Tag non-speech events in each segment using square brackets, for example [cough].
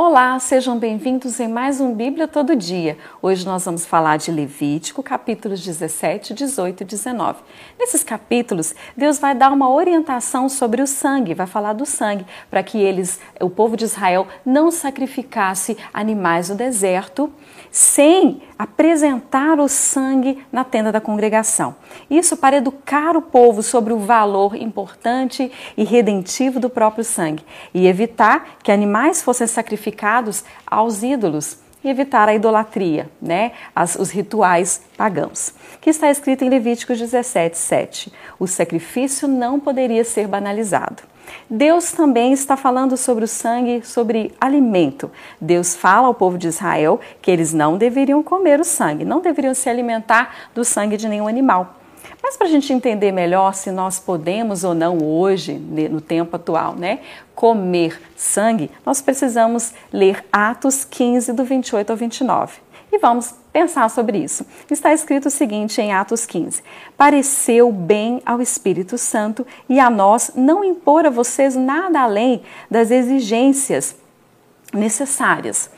Olá, sejam bem-vindos em mais um Bíblia Todo Dia. Hoje nós vamos falar de Levítico, capítulos 17, 18 e 19. Nesses capítulos, Deus vai dar uma orientação sobre o sangue, vai falar do sangue, para que eles, o povo de Israel, não sacrificasse animais no deserto sem apresentar o sangue na tenda da congregação. Isso para educar o povo sobre o valor importante e redentivo do próprio sangue e evitar que animais fossem sacrificados aos ídolos e evitar a idolatria, né? As, os rituais pagãos. Que está escrito em Levíticos 17, 7. O sacrifício não poderia ser banalizado. Deus também está falando sobre o sangue, sobre alimento. Deus fala ao povo de Israel que eles não deveriam comer o sangue, não deveriam se alimentar do sangue de nenhum animal. Mas para a gente entender melhor se nós podemos ou não hoje, no tempo atual, né, comer sangue, nós precisamos ler Atos 15, do 28 ao 29. E vamos pensar sobre isso. Está escrito o seguinte em Atos 15: Pareceu bem ao Espírito Santo e a nós não impor a vocês nada além das exigências necessárias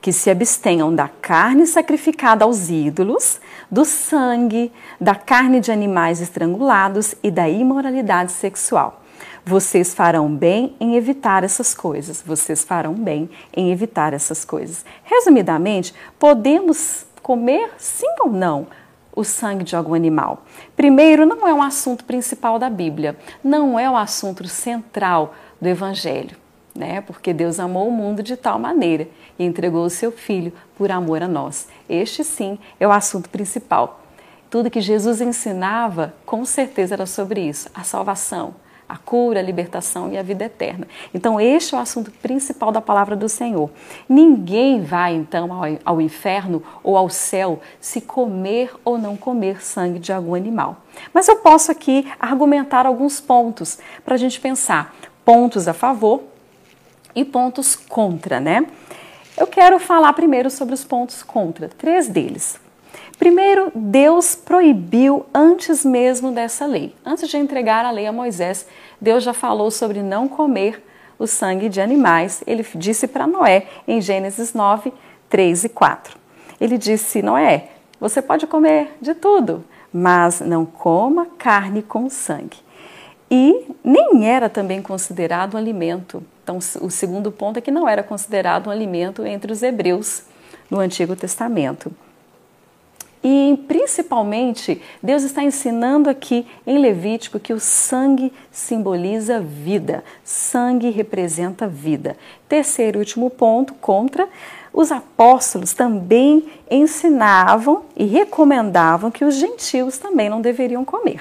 que se abstenham da carne sacrificada aos ídolos, do sangue, da carne de animais estrangulados e da imoralidade sexual. Vocês farão bem em evitar essas coisas. Vocês farão bem em evitar essas coisas. Resumidamente, podemos comer sim ou não o sangue de algum animal. Primeiro, não é um assunto principal da Bíblia, não é o um assunto central do Evangelho né? Porque Deus amou o mundo de tal maneira e entregou o seu filho por amor a nós. Este sim é o assunto principal. Tudo que Jesus ensinava, com certeza era sobre isso, a salvação, a cura, a libertação e a vida eterna. Então, este é o assunto principal da palavra do Senhor. Ninguém vai então ao, ao inferno ou ao céu se comer ou não comer sangue de algum animal. Mas eu posso aqui argumentar alguns pontos para a gente pensar. Pontos a favor e pontos contra, né? Eu quero falar primeiro sobre os pontos contra, três deles. Primeiro, Deus proibiu antes mesmo dessa lei. Antes de entregar a lei a Moisés, Deus já falou sobre não comer o sangue de animais. Ele disse para Noé em Gênesis 9, 3 e 4. Ele disse: Noé, você pode comer de tudo, mas não coma carne com sangue. E nem era também considerado um alimento então, o segundo ponto é que não era considerado um alimento entre os hebreus no Antigo Testamento. E principalmente, Deus está ensinando aqui em Levítico que o sangue simboliza vida, sangue representa vida. Terceiro e último ponto, contra, os apóstolos também ensinavam e recomendavam que os gentios também não deveriam comer.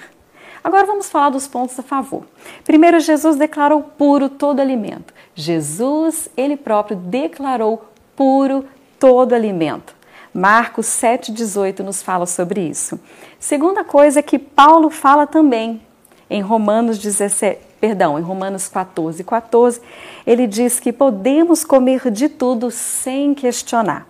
Agora vamos falar dos pontos a favor. Primeiro, Jesus declarou puro todo alimento. Jesus, ele próprio, declarou puro todo alimento. Marcos 7,18 nos fala sobre isso. Segunda coisa é que Paulo fala também em Romanos 17, perdão, em Romanos 14, 14, ele diz que podemos comer de tudo sem questionar.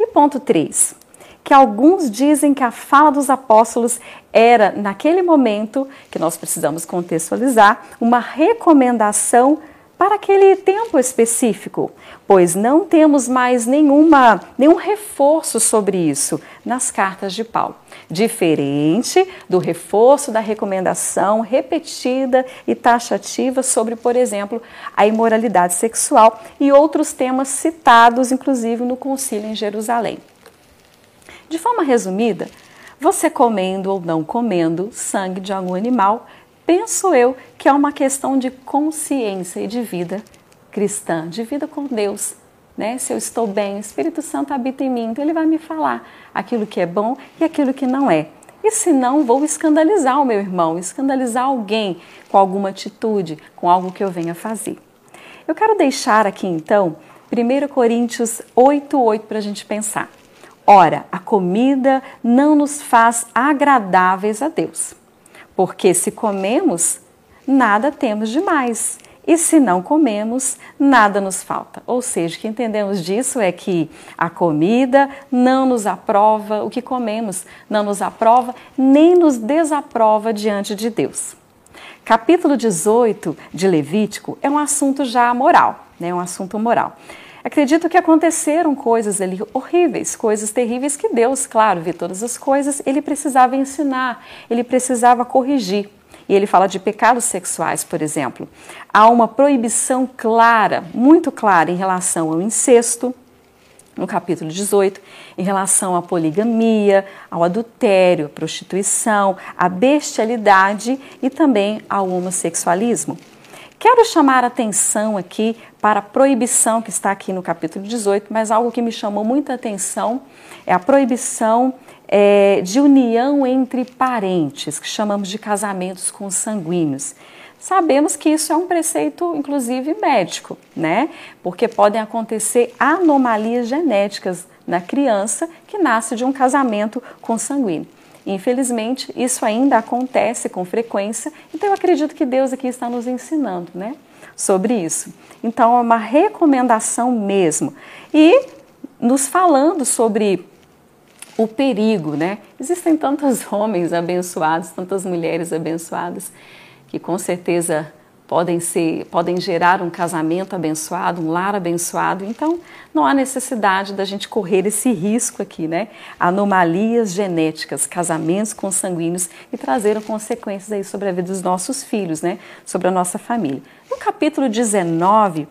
E ponto 3 que alguns dizem que a fala dos apóstolos era, naquele momento, que nós precisamos contextualizar, uma recomendação para aquele tempo específico, pois não temos mais nenhuma, nenhum reforço sobre isso nas cartas de Paulo. Diferente do reforço da recomendação repetida e taxativa sobre, por exemplo, a imoralidade sexual e outros temas citados, inclusive, no concílio em Jerusalém. De forma resumida, você comendo ou não comendo sangue de algum animal, penso eu que é uma questão de consciência e de vida cristã, de vida com Deus. Né? Se eu estou bem, o Espírito Santo habita em mim, então ele vai me falar aquilo que é bom e aquilo que não é. E se não, vou escandalizar o meu irmão, escandalizar alguém com alguma atitude, com algo que eu venha fazer. Eu quero deixar aqui então 1 Coríntios 8, 8 para a gente pensar. Ora, a comida não nos faz agradáveis a Deus, porque se comemos, nada temos demais. E se não comemos, nada nos falta. Ou seja, o que entendemos disso é que a comida não nos aprova, o que comemos não nos aprova, nem nos desaprova diante de Deus. Capítulo 18 de Levítico é um assunto já moral, né? um assunto moral. Acredito que aconteceram coisas ali horríveis, coisas terríveis que Deus, claro, vê todas as coisas, ele precisava ensinar, ele precisava corrigir. E ele fala de pecados sexuais, por exemplo. Há uma proibição clara, muito clara, em relação ao incesto, no capítulo 18, em relação à poligamia, ao adultério, à prostituição, à bestialidade e também ao homossexualismo. Quero chamar atenção aqui para a proibição que está aqui no capítulo 18, mas algo que me chamou muita atenção é a proibição é, de união entre parentes, que chamamos de casamentos consanguíneos. Sabemos que isso é um preceito, inclusive, médico, né? Porque podem acontecer anomalias genéticas na criança que nasce de um casamento consanguíneo. Infelizmente, isso ainda acontece com frequência, então eu acredito que Deus aqui está nos ensinando, né? Sobre isso. Então, é uma recomendação mesmo. E nos falando sobre o perigo, né? Existem tantos [laughs] homens abençoados, tantas mulheres abençoadas que com certeza podem ser, podem gerar um casamento abençoado, um lar abençoado. Então, não há necessidade da gente correr esse risco aqui, né? Anomalias genéticas, casamentos consanguíneos e trazeram consequências aí sobre a vida dos nossos filhos, né? Sobre a nossa família. No capítulo 19,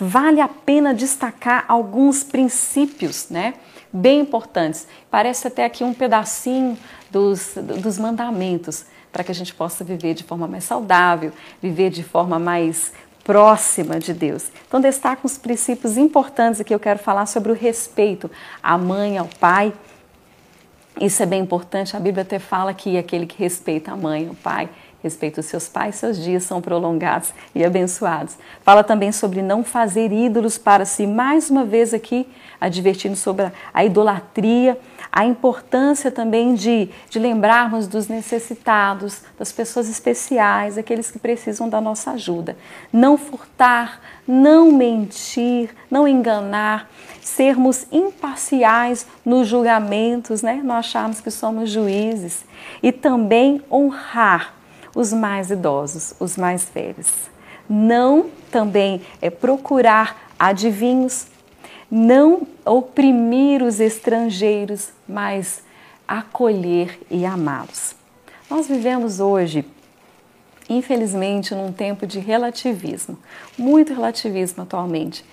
vale a pena destacar alguns princípios, né? Bem importantes. Parece até aqui um pedacinho dos, dos mandamentos para que a gente possa viver de forma mais saudável, viver de forma mais próxima de Deus. Então, destaco os princípios importantes aqui. Eu quero falar sobre o respeito à mãe, ao pai. Isso é bem importante. A Bíblia até fala que aquele que respeita a mãe, o pai, respeita os seus pais, seus dias são prolongados e abençoados. Fala também sobre não fazer ídolos para si. Mais uma vez aqui, advertindo sobre a idolatria a importância também de, de lembrarmos dos necessitados, das pessoas especiais, aqueles que precisam da nossa ajuda. Não furtar, não mentir, não enganar, sermos imparciais nos julgamentos, né? não acharmos que somos juízes. E também honrar os mais idosos, os mais velhos. Não também é procurar adivinhos, não oprimir os estrangeiros, mas acolher e amá-los. Nós vivemos hoje, infelizmente, num tempo de relativismo, muito relativismo atualmente.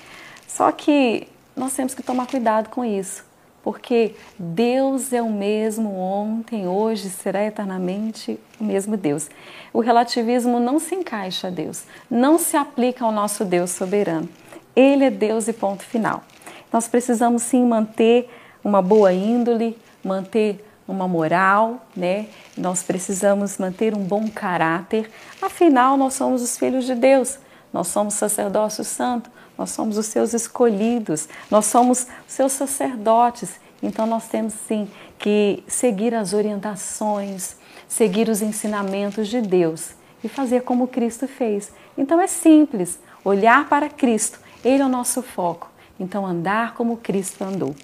Só que nós temos que tomar cuidado com isso, porque Deus é o mesmo ontem, hoje, será eternamente o mesmo Deus. O relativismo não se encaixa a Deus, não se aplica ao nosso Deus soberano. Ele é Deus e ponto final. Nós precisamos sim manter uma boa índole, manter uma moral, né? Nós precisamos manter um bom caráter. Afinal, nós somos os filhos de Deus. Nós somos sacerdócio santo, nós somos os seus escolhidos, nós somos seus sacerdotes. Então nós temos sim que seguir as orientações, seguir os ensinamentos de Deus e fazer como Cristo fez. Então é simples, olhar para Cristo, ele é o nosso foco. Então, andar como Cristo andou.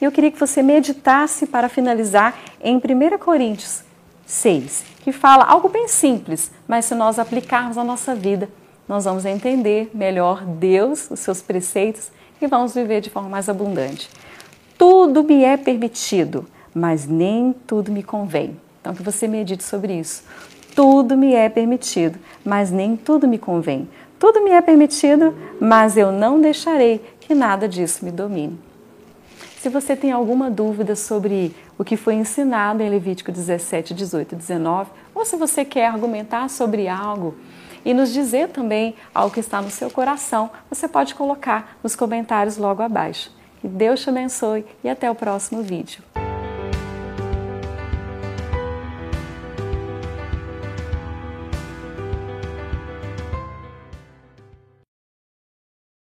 E eu queria que você meditasse para finalizar em 1 Coríntios 6, que fala algo bem simples, mas se nós aplicarmos a nossa vida, nós vamos entender melhor Deus, os seus preceitos e vamos viver de forma mais abundante. Tudo me é permitido, mas nem tudo me convém. Então, que você medite sobre isso. Tudo me é permitido, mas nem tudo me convém. Tudo me é permitido, mas eu não deixarei que nada disso me domine. Se você tem alguma dúvida sobre o que foi ensinado em Levítico 17, 18 e 19, ou se você quer argumentar sobre algo e nos dizer também algo que está no seu coração, você pode colocar nos comentários logo abaixo. Que Deus te abençoe e até o próximo vídeo.